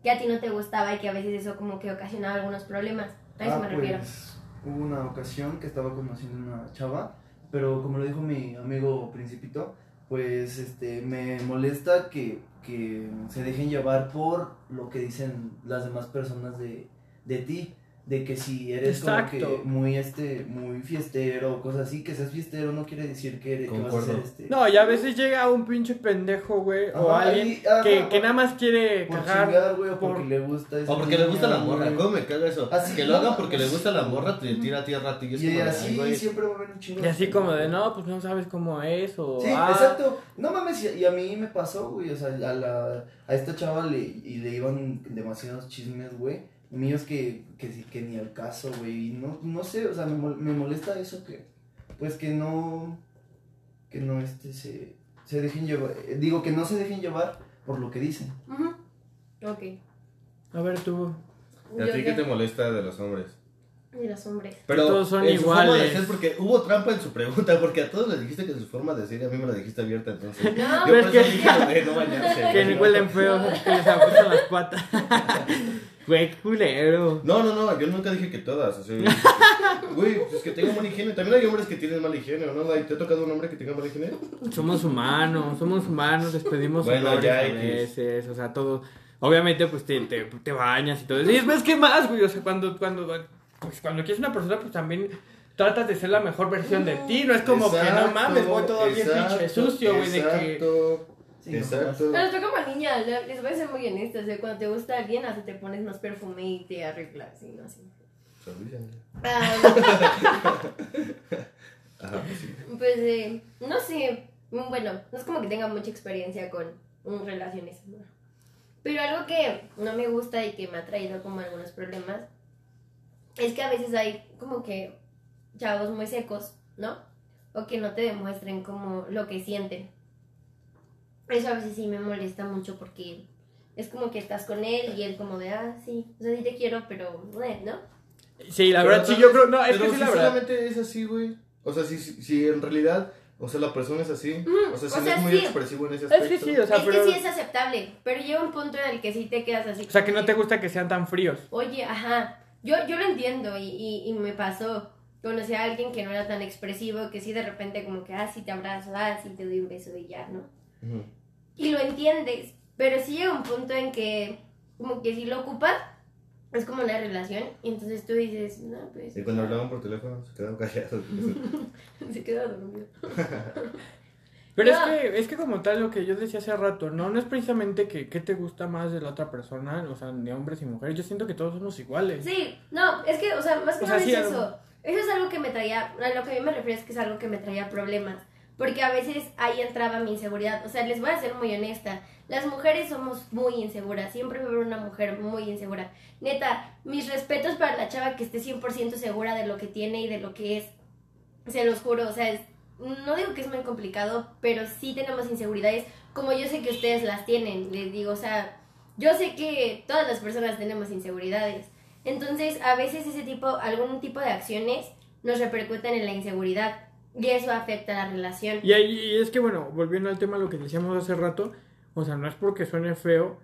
que a ti no te gustaba y que a veces eso como que ocasionaba algunos problemas. A eso Ah, me refiero. pues, hubo una ocasión que estaba conociendo una chava, pero como lo dijo mi amigo Principito, pues este me molesta que, que se dejen llevar por lo que dicen las demás personas de, de ti. De que si eres Exacto. como que muy este, muy fiestero o cosas así, que seas fiestero no quiere decir que, eres- que vas a ser este. No, y a veces llega un pinche pendejo, güey, o Ajá, alguien y- ajá, que, que nada más quiere por cagar. chingar, güey, o porque por- le gusta O porque le gusta la morra, güey. ¿cómo me caga eso? Así, que lo no, hagan porque le gusta la morra, te tira a ti a rato y es Y así "Ay, güey". siempre va a haber un chingo Y así como de, no, pues no sabes cómo es, o... Sí, ah, exacto. No mames, y y a mí me pasó, güey. O sea, a, la, a esta chava le, y le iban demasiados chismes, güey. Míos que, que, sí- que ni al caso, güey. Y no, no sé, o sea, me, mol- me molesta eso que, pues que no, que no, este, se, se dejen llevar. eh, Digo, que no se dejen llevar por lo que dicen. Ujú. Ok. A ver tú. ¿Y a ti qué te molesta de los hombres? De los hombres. Pero Todos son en su forma de iguales. ser, porque hubo trampa en su pregunta, porque a todos les dijiste que su forma de ser y a mí me la dijiste abierta, entonces. No, Yo pero es que- dije lo de no bañarse. Que ni huelen feo, que les apuestan las patas. Güey, culero. No, no, no, yo nunca dije que todas. Sea, güey, pues que tengo mala higiene. También hay hombres que tienen mala higiene, ¿o ¿no? ¿Te ha tocado un hombre que tenga mala higiene? Somos humanos, somos humanos, Bueno, olores ya a veces, o sea, todo. Obviamente, pues te, te, te bañas y todo eso. Y después, ¿qué más, güey? O sea, cuando, cuando, pues, cuando quieres una persona, pues también tratas de ser la mejor versión de ti. No es como que no mames, voy todo bien pinche sucio, güey, de que. Exacto, Sí, no exacto. Pero estoy como niña, le- les voy a ser muy honesta. O sea, cuando te gusta alguien, hasta te pones más perfume y te arreglas y no así. Ah, Ajá, pues sí. pues, eh, no sé. Bueno, no es como que tenga mucha experiencia con mm, relaciones. ¿no? Pero algo que no me gusta y que me ha traído como algunos problemas es que a veces hay como que chavos muy secos, ¿no? O que no te demuestren como lo que sienten. Eso a veces sí me molesta mucho porque es como que estás con él y él como de, ah, sí, o sea, sí te quiero, pero, ¿no? Sí, la Pero verdad, sí, yo creo. No, es pero que sí, si la verdad. solamente es así, güey. O sea, si, si, en realidad, O sea, la persona es así. Mm, o sea, o si no sea, es muy sí. expresivo en ese Es aspecto. que sí, o sea, es pero... que sí es aceptable, pero llega un punto en el que sí te quedas así. O sea, que no te gusta que sean tan fríos. Oye, ajá, yo, yo lo entiendo y, y, y me pasó. Conocí a alguien que no era tan expresivo, que sí de repente como que, ah, sí te abrazo, ah, sí te doy un beso y ya, ¿no? Y lo entiendes, pero sí llega un punto en que como que si lo ocupas, es como una relación, y entonces tú dices, no, pues... Y cuando hablaban por teléfono se quedaban callados. Se queda dormido. Pero es que, es que como tal lo que yo decía hace rato, no, no es precisamente que qué te gusta más de la otra persona, o sea, de hombres y mujeres, yo siento que todos somos iguales. Sí, no, es que, o sea, más que O nada sea, es sí, eso. Eso es algo que me traía, a lo que yo me refiero es que es algo que me traía problemas. Porque a veces ahí entraba mi inseguridad. O sea, les voy a ser muy honesta. Las mujeres somos muy inseguras. Siempre haber una mujer muy insegura. Neta, mis respetos para la chava que esté 100% segura de lo que tiene y de lo que es. Se los juro, o sea, es- no digo que es muy complicado, pero sí tenemos inseguridades como yo sé que ustedes las tienen. Les digo, o sea, yo sé que todas las personas tenemos inseguridades. Entonces, a veces ese tipo, algún tipo de acciones nos repercuten en la inseguridad y eso afecta la relación. Y, ahí- y es que, bueno, volviendo al tema, lo que decíamos hace rato, o sea, no es porque suene feo,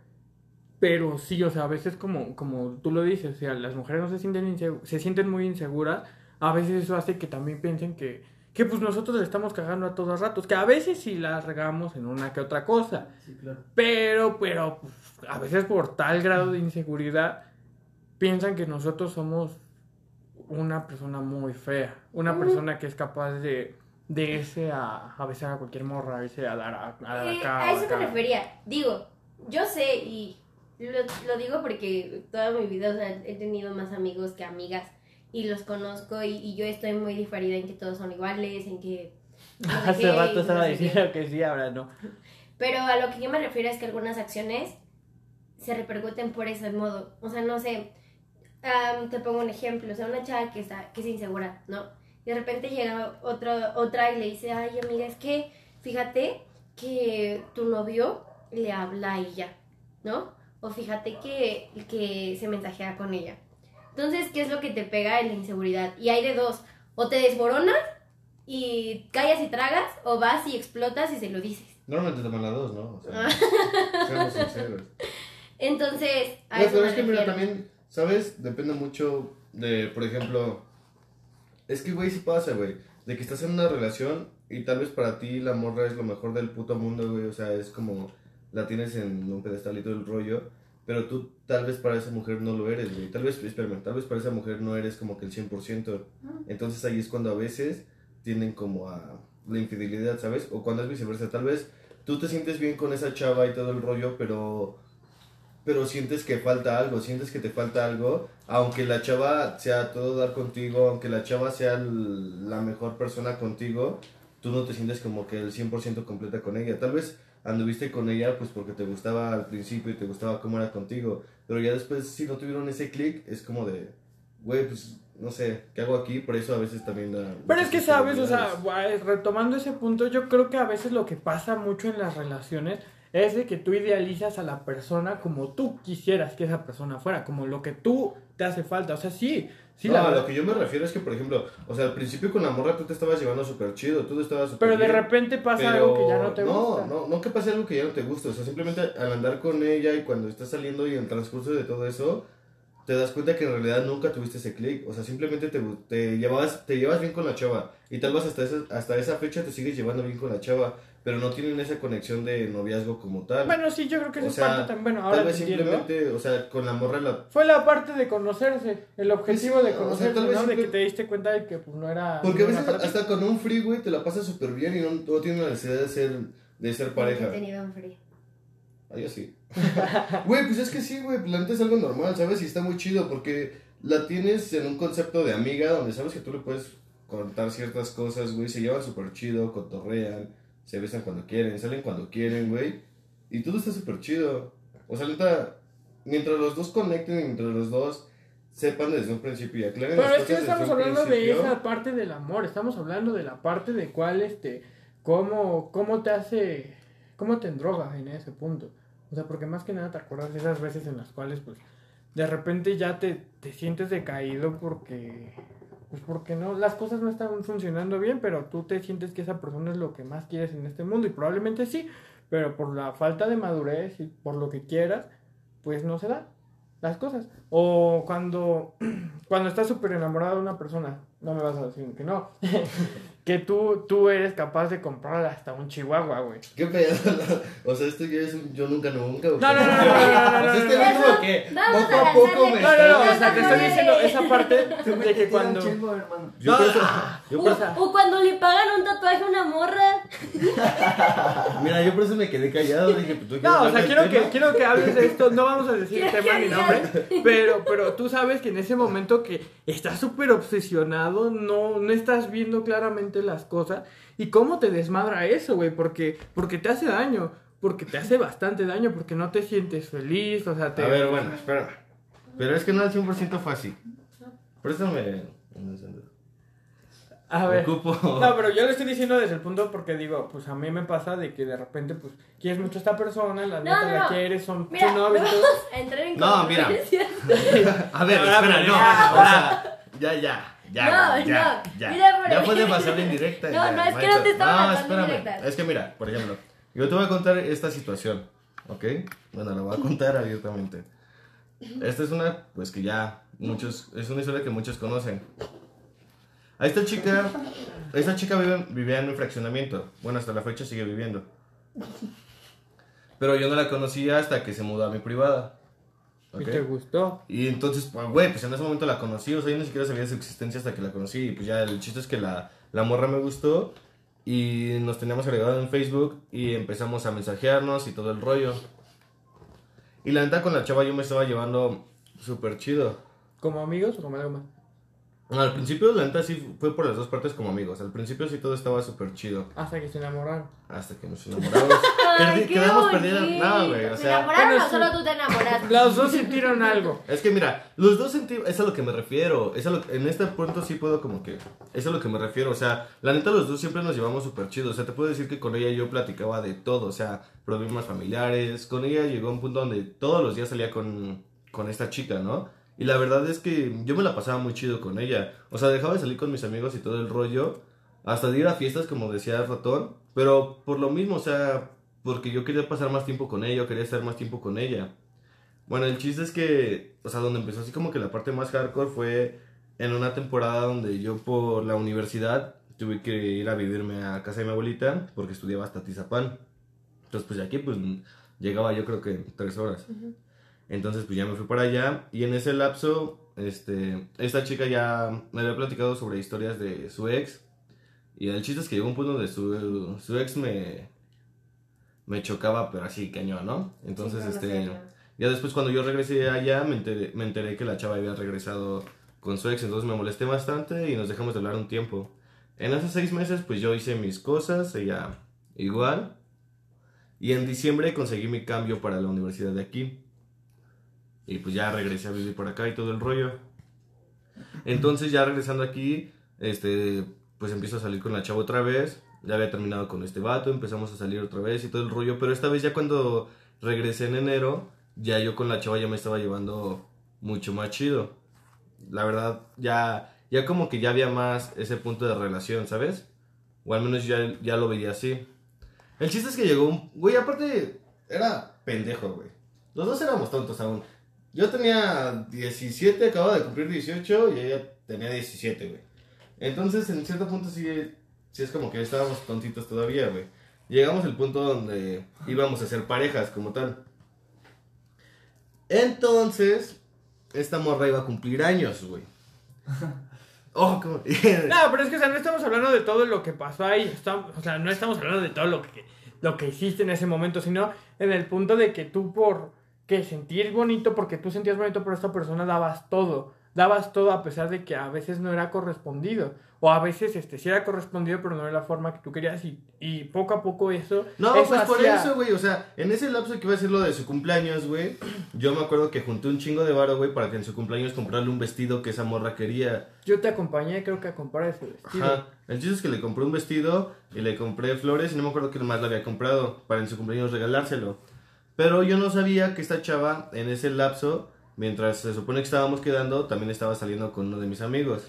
pero sí, o sea, a veces como, como tú lo dices, o sea, las mujeres no se sienten, se sienten muy inseguras, a veces eso hace que también piensen que, que pues nosotros le estamos cagando a todos ratos, que a veces sí la regamos en una que otra cosa, Sí, claro. pero, pero, pues, a veces por tal grado de inseguridad, piensan que nosotros somos una persona muy fea, una Mm. persona que es capaz de, de irse a, a besar a cualquier morra, irse a dar a, a dar Eh, acá, a eso acá. me refería. Digo, yo sé y lo, lo digo porque toda mi vida o sea, he tenido más amigos que amigas y los conozco y, y yo estoy muy diferida en que todos son iguales, en que... no sé Hace qué, rato estaba no sé qué. diciendo que sí, ahora no. Pero a lo que yo me refiero es que algunas acciones se repercuten por ese modo. O sea, no sé, am, te pongo un ejemplo, o sea, una chava que, está, que es insegura, ¿no? Y de repente llega otro, otra y le dice, ay amiga, es que fíjate que tu novio le habla a ella, ¿no? O fíjate que, que se mensajea con ella. Entonces, ¿qué es lo que te pega en la inseguridad? Y hay de dos, o te desmoronas y callas y tragas, o vas y explotas y se lo dices. Normalmente toman las dos, ¿no? O sea, seamos sinceros. Entonces, a No, eso pero me es que mira, también, ¿sabes? Depende mucho de, por ejemplo, es que, güey, sí pasa, güey, de que estás en una relación y tal vez para ti la morra es lo mejor del puto mundo, güey, o sea, es como la tienes en un pedestalito del rollo, pero tú tal vez para esa mujer no lo eres, güey, tal vez, espérame, tal vez para esa mujer no eres como que el 100%, entonces ahí es cuando a veces tienden como a la infidelidad, ¿sabes? O cuando es viceversa, tal vez tú te sientes bien con esa chava y todo el rollo, pero pero sientes que falta algo, sientes que te falta algo, aunque la chava sea todo dar contigo, aunque la chava sea la mejor persona contigo, tú no te sientes como que el 100% completa con ella. Tal vez anduviste con ella pues porque te gustaba al principio y te gustaba cómo era contigo, pero ya después si no tuvieron ese click es como de, güey, pues no sé, ¿qué hago aquí? Por eso a veces también da... Pero es que sabes, o sea, retomando ese punto, yo creo que a veces lo que pasa mucho en las relaciones es de que tú idealizas a la persona como tú quisieras que esa persona fuera, como lo que tú te hace falta. O sea, sí, sí, no, la a lo que yo me refiero es que, por ejemplo, o sea, al principio con la morra tú te estabas llevando súper chido, tú estabas súper Pero de bien. repente pasa Pero algo que ya no te no, gusta. No, no que pase algo que ya no te gusta. O sea, simplemente al andar con ella y cuando estás saliendo y en el transcurso de todo eso, te das cuenta que en realidad nunca tuviste ese click. O sea, simplemente te, te, llevabas, te llevas bien con la chava. Y tal vez hasta esa, hasta esa fecha te sigues llevando bien con la chava. Pero no tienen esa conexión de noviazgo como tal. Bueno, sí, yo creo que O esa es sea, parte también. Bueno, ahora tal vez entiendo. simplemente, o sea, con la morra la... Fue la parte de conocerse, el objetivo de o sea, conocerse, tal vez ¿no? De que te diste cuenta de que pues no era... Porque a veces hasta con un free, güey, te la pasas súper bien y no, no tienes la necesidad de ser, de ser pareja. He tenido un frío. Ah, yo sí. Güey, pues es que sí, güey, la neta es algo normal, ¿sabes? Y está muy chido porque la tienes en un concepto de amiga donde sabes que tú le puedes contar ciertas cosas, güey, se llevan súper chido, cotorrean, se besan cuando quieren, salen cuando quieren, güey, y todo está súper chido. O sea, neta, mientras los dos conecten, mientras los dos sepan desde un principio y aclaren Pero las es que cosas estamos desde un hablando de esa parte del amor, estamos hablando de la parte de cuál, este, cómo, cómo te hace, cómo te endroga en ese punto. O sea, porque más que nada te acuerdas de esas veces en las cuales, pues, de repente ya te, te sientes decaído porque, pues porque no, las cosas no están funcionando bien, pero tú te sientes que esa persona es lo que más quieres en este mundo y probablemente sí, pero por la falta de madurez y por lo que quieras, pues no se da las cosas. O cuando, cuando estás súper enamorado de una persona, no me vas a decir que no, que tú, tú eres capaz de comprar hasta un chihuahua, güey. ¿Qué pedo? O sea, esto ya es un yo nunca nunca. ¿o No, no, no, no, no, no, no, O sea, este no, no, que poco a poco me No, no, no, o está- sea, te estoy diciendo esa parte de que cuando... chingo, hermano. Yo Ah. Yo O, cuando le pagan un tatuaje a una morra. mira, yo por eso me quedé callado, dije, pues tú quieres No, o sea, quiero que, quiero que hables de esto. No vamos a decir Quiero tema ni nombre. Pero, pero tú sabes que en ese momento que estás súper obsesionado, no, no estás viendo claramente las cosas. ¿Y cómo te desmadra eso, güey? Porque, porque te hace daño. Porque te hace bastante daño. Porque no te sientes feliz. O sea, te. A ver, bueno, espera. Pero es que no al 100% fue así. Préstame encendedor. A ver. Ocupo. No, pero yo le estoy diciendo desde el punto porque digo, pues a mí me pasa de que de repente, pues, quieres mucho a esta persona, la No, neta no, la no. quieres, son Mira, tu novio y todo. vamos a entrar en No, mira. A ver, Ahora, espera, no. sea, ya, ya. Ya, No, ya, no. ya. Mira, pero- ya puede pasar en directa. No, ya, no, es que no te estaba No, espérame. Es que mira, por ejemplo, yo te voy a contar esta situación, ¿ok? Bueno, la voy a contar abiertamente. Esta es una, pues que ya muchos, es una historia que muchos conocen. A esta chica, esta chica vive- vivía en un fraccionamiento. Bueno, hasta la fecha sigue viviendo. Pero yo no la conocía hasta que se mudó a mi privada. Y te gustó. Y entonces, pues, güey, pues en ese momento la conocí, o sea, yo ni siquiera sabía de su existencia hasta que la conocí. Y pues ya el chiste es que la, la morra me gustó y nos teníamos agregado en Facebook y empezamos a mensajearnos y todo el rollo. Y la neta con la chava yo me estaba llevando súper chido. ¿Como amigos o como algo más? Al principio, la neta sí fue por las dos partes como amigos. Al principio sí todo estaba súper chido. Hasta que se enamoraron. Hasta que nos enamoramos. Ay, Perdi- qué quedamos perdidas. No, güey, o ¿Se sea. enamoraron bueno, o sí. solo tú te enamoraste? Los dos sintieron algo. Es que mira, los dos sentimos, es a lo que me refiero, es a lo, en este punto sí puedo como que, es a lo que me refiero, o sea, la neta los dos siempre nos llevamos súper chido, o sea, te puedo decir que con ella yo platicaba de todo, o sea, problemas familiares, con ella llegó un punto donde todos los días salía con, con esta chica, ¿no? Y la verdad es que yo me la pasaba muy chido con ella, o sea, dejaba de salir con mis amigos y todo el rollo, hasta de ir a fiestas como decía ratón, pero por lo mismo, o sea, porque yo quería pasar más tiempo con ella, quería estar más tiempo con ella. Bueno, el chiste es que, o sea, donde empezó así como que la parte más hardcore fue en una temporada donde yo por la universidad tuve que ir a vivirme a casa de mi abuelita porque estudiaba hasta Tizapán. Entonces, pues de aquí, pues llegaba yo creo que tres horas. Entonces, pues ya me fui para allá y en ese lapso, este, esta chica ya me había platicado sobre historias de su ex. Y el chiste es que llegó un punto donde su, su ex me, me chocaba, pero así cañón, ¿no? Entonces, Sí, este... no. Ya después cuando yo regresé allá me enteré, me enteré que la chava había regresado con su ex, entonces me molesté bastante y nos dejamos de hablar un tiempo. En esos seis meses pues yo hice mis cosas, ella igual. Y en diciembre conseguí mi cambio para la universidad de aquí. Y pues ya regresé a vivir por acá y todo el rollo. Entonces ya regresando aquí, este, pues empiezo a salir con la chava otra vez. Ya había terminado con este vato, empezamos a salir otra vez y todo el rollo. Pero esta vez ya cuando regresé en enero, ya yo con la chava ya me estaba llevando mucho más chido. La verdad, ya, ya como que ya había más ese punto de relación, ¿sabes? O al menos ya, ya lo veía así. El chiste es que llegó un... Güey, aparte, era pendejo, güey. Los dos éramos tontos aún. Yo tenía 17, acababa de cumplir 18 y ella tenía 17, güey. Entonces, en cierto punto sí, sí es como que estábamos tontitos todavía, güey. Llegamos al punto donde íbamos a ser parejas como tal. Entonces, esta morra iba a cumplir años, güey. Oh. No, pero es que, o sea, no estamos hablando de todo lo que pasó ahí. Estamos, o sea, no estamos hablando de todo lo que, lo que hiciste en ese momento, sino en el punto de que tú por que sentir bonito, porque tú sentías bonito por esta persona, dabas todo. Dabas todo a pesar de que a veces no era correspondido. O a veces este sí era correspondido, pero no era la forma que tú querías. Y, y poco a poco eso. No, eso pues por eso, güey. O sea, en ese lapso que iba a ser lo de su cumpleaños, güey. Yo me acuerdo que junté un chingo de varo, güey, para que en su cumpleaños comprarle un vestido que esa morra quería. Yo te acompañé, creo que a comprar ese vestido. Ajá. El chiste es que le compré un vestido y le compré flores y no me acuerdo qué más le había comprado para en su cumpleaños regalárselo. Pero yo no sabía que esta chava en ese lapso, mientras se supone que estábamos quedando, también estaba saliendo con uno de mis amigos.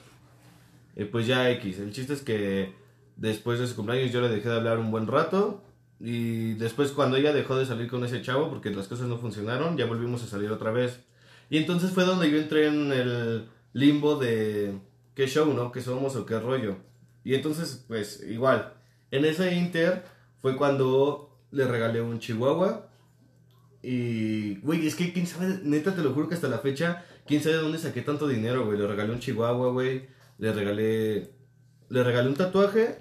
Eh, pues ya X. El chiste es que después de su cumpleaños yo le dejé de hablar un buen rato. Y después cuando ella dejó de salir con ese chavo porque las cosas no funcionaron, ya volvimos a salir otra vez. Y entonces fue donde yo entré en el limbo de qué show, ¿no? ¿Qué somos o qué rollo? Y entonces, pues igual, en ese inter fue cuando le regalé un chihuahua. Y, güey, es que quién sabe, neta te lo juro que hasta la fecha, quién sabe de dónde saqué tanto dinero, güey. Le regalé un chihuahua, güey. Le regalé, le regalé un tatuaje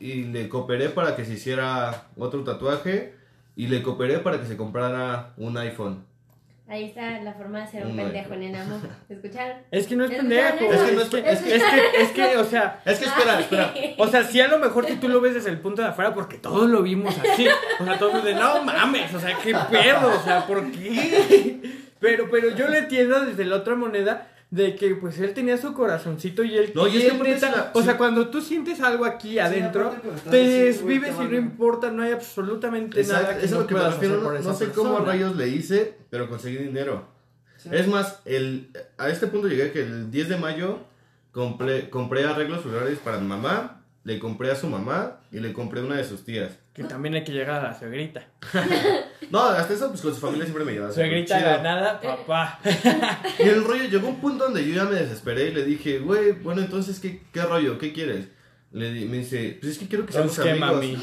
y le cooperé para que se hiciera otro tatuaje y le cooperé para que se comprara un iPhone. Ahí está la forma de ser un Un pendejo iPhone. en el amor. ¿Escucharon? Es que no es Es pendejo. que no es que, pe- es que, es que, es que, o sea, Es que espera, espera. o sea, sí a lo mejor que tú lo ves desde el punto de afuera porque todos lo vimos así. O sea, todos de no mames, o sea, qué pedo, o sea, ¿por qué? Pero, pero yo le entiendo desde la otra moneda de que pues él tenía su corazoncito y él No, y es que neta, la- o sea, cuando tú sientes algo aquí adentro, te desvives y no importa, no hay absolutamente Exacto, nada que eso es no lo que me refiero. hacer No, por no esa sé cómo persona. rayos le hice, pero conseguí dinero. Sí. Es más, el, a este punto llegué que el 10 de mayo compré, compré arreglos florales para mi mamá, le compré a su mamá y le compré a una de sus tías. Que también hay que llegar a la suegrita. No, hasta eso, pues con su familia siempre me llevaba. Suegrita chido. ganada, papá. Y el rollo llegó un punto donde yo ya me desesperé y le dije, güey, bueno, entonces, ¿qué, qué rollo? ¿Qué quieres? Le di- me dice, pues es que quiero que seamos ¿qué, amigos. mami?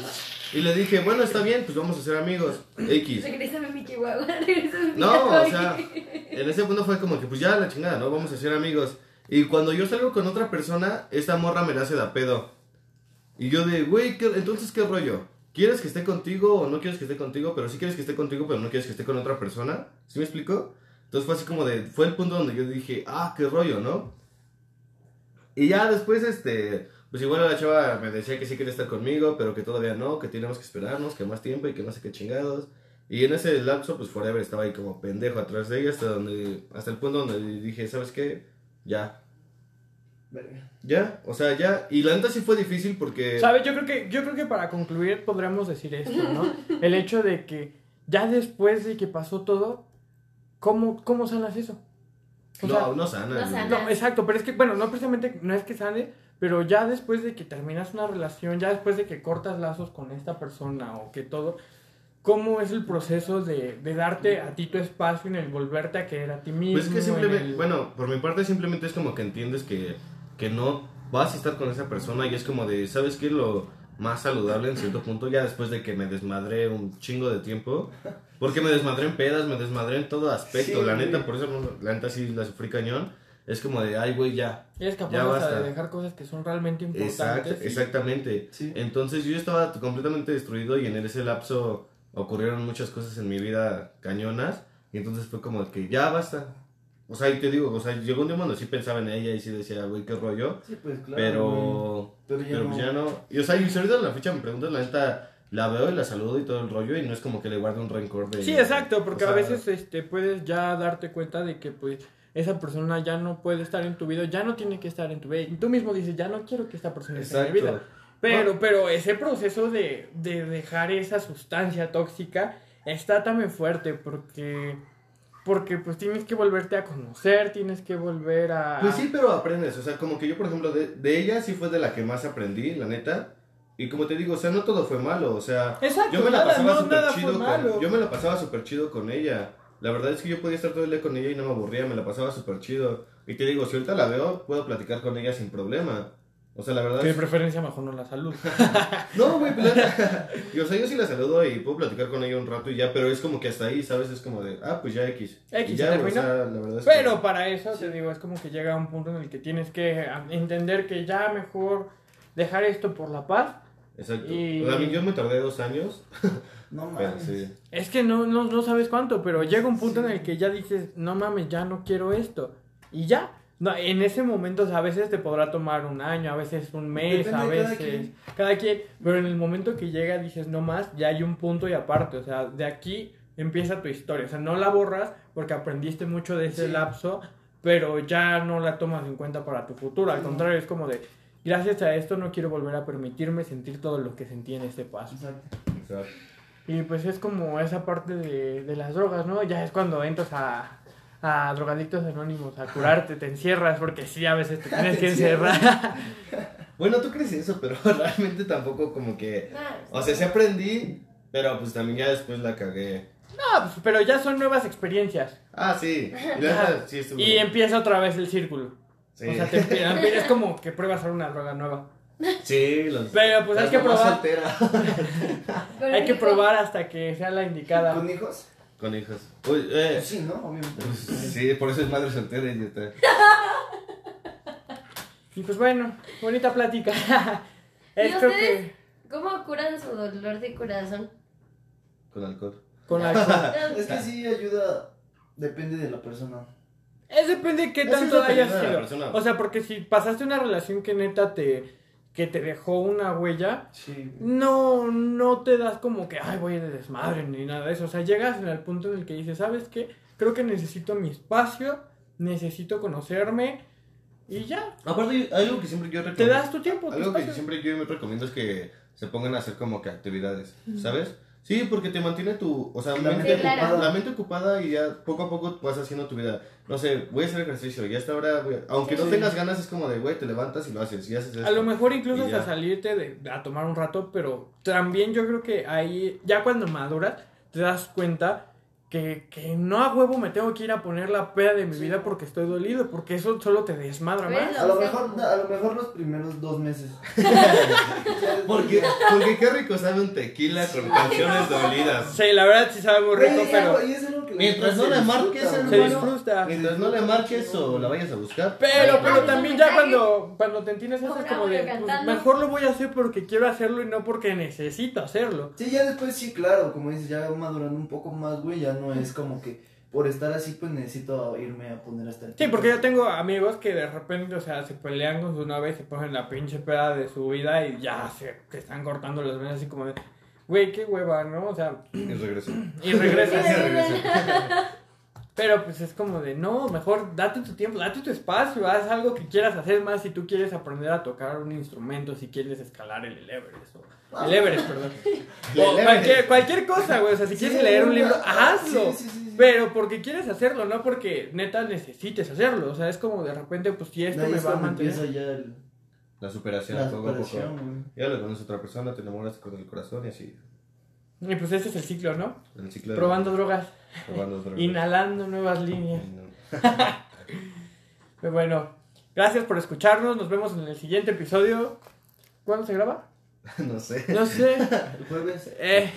Y le dije, bueno, está bien, pues vamos a ser amigos. X. Regrésame mi chihuahua. Regrésame mi No, o sea, en ese punto fue como que, pues ya la chingada, ¿no? Vamos a ser amigos. Y cuando yo salgo con otra persona, esta morra me la hace de pedo. Y yo de, güey, ¿qué- entonces, ¿qué rollo? ¿Quieres que esté contigo o no quieres que esté contigo? Pero sí quieres que esté contigo, pero no quieres que esté con otra persona. ¿Sí me explico? Entonces fue así como de, fue el punto donde yo dije, ah, qué rollo, ¿no? Y ya después, este, pues igual la chava me decía que sí quería estar conmigo, pero que todavía no, que teníamos que esperarnos, que más tiempo y que no sé qué chingados. Y en ese lapso, pues Forever estaba ahí como pendejo atrás de ella hasta donde, hasta el punto donde dije, ¿sabes qué? Ya, Verga. Ya, o sea, ya. Y la neta sí fue difícil porque... ¿Sabes? Yo creo que, yo creo que para concluir podríamos decir esto, ¿no? El hecho de que ya después de que pasó todo, ¿cómo, cómo sanas eso? O sea, No, no sana. no no, exacto, pero es que, bueno, no precisamente, no es que sane, pero ya después de que terminas una relación, ya después de que cortas lazos con esta persona o que todo, ¿cómo es el proceso de, de darte a ti tu espacio en el volverte a querer a ti mismo? Pues es que simplemente, el- bueno, por mi parte simplemente es como que entiendes que, que no vas a estar con esa persona y es como de, ¿sabes qué? Lo más saludable en cierto punto, ya después de que me desmadré un chingo de tiempo, porque me desmadré en pedas, me desmadré en todo aspecto, Sí, la neta, por eso no- la neta sí la sufrí cañón, es como de, ay, güey, ya. Eres capaz ya basta. de dejar cosas que son realmente importantes. Exact- y- exactamente. Sí. Entonces yo estaba completamente destruido y en ese lapso ocurrieron muchas cosas en mi vida cañonas y entonces fue como que ya basta. O sea, y te digo, o sea, llegó un día cuando sí pensaba en ella y sí decía, güey, qué rollo, Sí, pues claro. pero Pero ya pero no. pues ya no. Y o sea, y si ahorita en la fecha me preguntas, la neta la veo y la saludo y todo el rollo y no es como que le guarde un rencor de Sí, exacto, porque o a veces este puedes ya darte cuenta de que pues esa persona ya no puede estar en tu vida, ya no tiene que estar en tu vida. Y tú mismo dices, ya no quiero que esta persona esté en mi vida. Pero, pero ese proceso de, de dejar esa sustancia tóxica está también fuerte porque, porque pues tienes que volverte a conocer, tienes que volver a... Pues sí, pero aprendes. O sea, como que yo, por ejemplo, de, de ella sí fue de la que más aprendí, la neta. Y como te digo, o sea, no todo fue malo. O sea, Exacto, yo me la nada, pasaba no, súper nada fue chido con, malo. Yo me la pasaba súper chido con ella. La verdad es que yo podía estar todo el día con ella y no me aburría, me la pasaba súper chido. Y te digo, si ahorita la veo, puedo platicar con ella sin problema. O sea, la verdad Que de es... preferencia mejor no la salud. No, güey, pues, la- y, o sea, yo sí la saludo y puedo platicar con ella un rato y ya, pero es como que hasta ahí, ¿sabes? Es como de, ah, pues ya X. X, y se ya, o terminó. sea, la verdad es Pero que... para eso, te digo, es como que llega un punto en el que tienes que a- entender que ya mejor dejar esto por la paz. Exacto. y- O sea, a mí yo me tardé dos años, No mames. sí. Es que no, no, no sabes cuánto, pero llega un punto en el que ya dices, no mames, ya no quiero esto. Y ya. No, en ese momento, o sea, a veces te podrá tomar un año, a veces un mes, Depende a de cada veces quien. cada quien. Pero en el momento que llega dices, no más, ya hay un punto y aparte. O sea, de aquí empieza tu historia. O sea, no la borras porque aprendiste mucho de ese Sí. lapso, pero ya no la tomas en cuenta para tu futuro. Al no. contrario, es como de, gracias a esto no quiero volver a permitirme sentir todo lo que sentí en este paso. Exacto. Exacto. Y pues es como esa parte de, de las drogas, ¿no? Ya es cuando entras a, a drogadictos anónimos a curarte, te encierras porque sí, a veces te tienes que encerrar. Bueno, tú crees eso, pero realmente tampoco como que... Ah, O sea, sí aprendí, pero pues también ya después la cagué. No, pues, pero ya son nuevas experiencias. Ah, sí. Y la Ajá. neta, sí estuvo... Y empieza otra vez el círculo. Sí. O sea, te es como que pruebas una droga nueva. Sí, los... Pero pues hay que probar. Hay que probar hasta que sea la indicada. ¿Con hijos? Con hijos. Uy, eh. Sí, ¿no? Obviamente. pues, sí, por eso es madre soltera, idiota. Y pues bueno, bonita plática. ¿Y ustedes? que ¿Cómo curan su dolor de corazón? Con alcohol. con la Es que sí ayuda, depende de la persona. Es depende de qué tanto hayas sido. O sea, porque si pasaste una relación que neta te que te dejó una huella, Sí. no no te das como que ay, voy de desmadre ni nada de eso. O sea, llegas en el punto en el que dices, "¿Sabes qué? Creo que necesito mi espacio, necesito conocerme y ya. Aparte, algo que siempre yo recomiendo. Te das tu tiempo, tu Algo que siempre yo me recomiendo es que se pongan a hacer como que actividades, ¿sabes? Sí, porque te mantiene tu, o sea, La mente, mente ocupada. la mente ocupada y ya poco a poco vas haciendo tu vida. No sé, voy a hacer ejercicio y hasta ahora, voy a- aunque no Sí. tengas ganas, es como de, güey, te levantas y lo haces y haces esto. A lo mejor incluso hasta salirte de, a tomar un rato, pero también yo creo que ahí, ya cuando maduras, te das cuenta que, que no a huevo me tengo que ir a poner la peda de mi Sí. vida porque estoy dolido, porque eso solo te desmadra Pues, más. A lo mejor, a lo mejor los primeros dos meses. Porque, porque qué rico sabe un tequila con canciones dolidas. Sí, la verdad sí sabe muy rico, pero, Mientras no le marques se disfruta. Mientras no le marques o la vayas a buscar. Pero, pero también ya cuando, cuando te entiendes eso es Como de, pues, mejor lo voy a hacer porque quiero hacerlo y no porque necesito hacerlo. Sí, ya después sí, claro, como dices, ya madurando un poco más, güey, ya no es como que por estar así, pues necesito irme a poner hasta el Sí, porque yo tengo amigos que de repente, o sea, se pelean con su novia y se ponen la pinche peda de su vida y ya se que están cortando las venas así como de, güey, qué hueva, ¿no? O sea, Y regreso. y regreso. Pero pues es como de, no, mejor date tu tiempo, date tu espacio, haz algo que quieras hacer más si tú quieres aprender a tocar un instrumento, si quieres escalar el Everest. O, el Everest, perdón. O cualquier, cualquier cosa, güey. O sea, si Sí, quieres leer un libro, hazlo. sí, sí, sí, sí. Pero porque quieres hacerlo, no porque neta necesites hacerlo. O sea, es como de repente, pues si esto me va a mantener. empieza ya el- La superación, la poco a poco. superación, güey. Ya lo conoces a otra persona, te enamoras con el corazón y así. Y pues ese es el ciclo, ¿no? El ciclo de- Probando drogas, Probando drogas. inhalando nuevas líneas. Pues bueno, gracias por escucharnos. Nos vemos en el siguiente episodio. ¿Cuándo se graba? No sé. No sé. El jueves. Eh,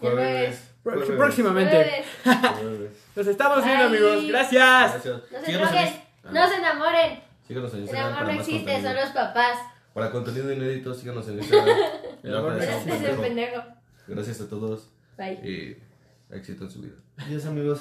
Jueves. próximamente. Jueves. Jueves. Nos estamos viendo, Bye. amigos. Gracias. Gracias. No se en droguen, Inst- no se enamoren. Síganos en El Instagram amor para no existe, son los papás. Para contenido inédito, síganos en Instagram. El amor no Gracias, existe. Es el pendejo. Gracias a todos Bye. y éxito en su vida. Adiós, amigos.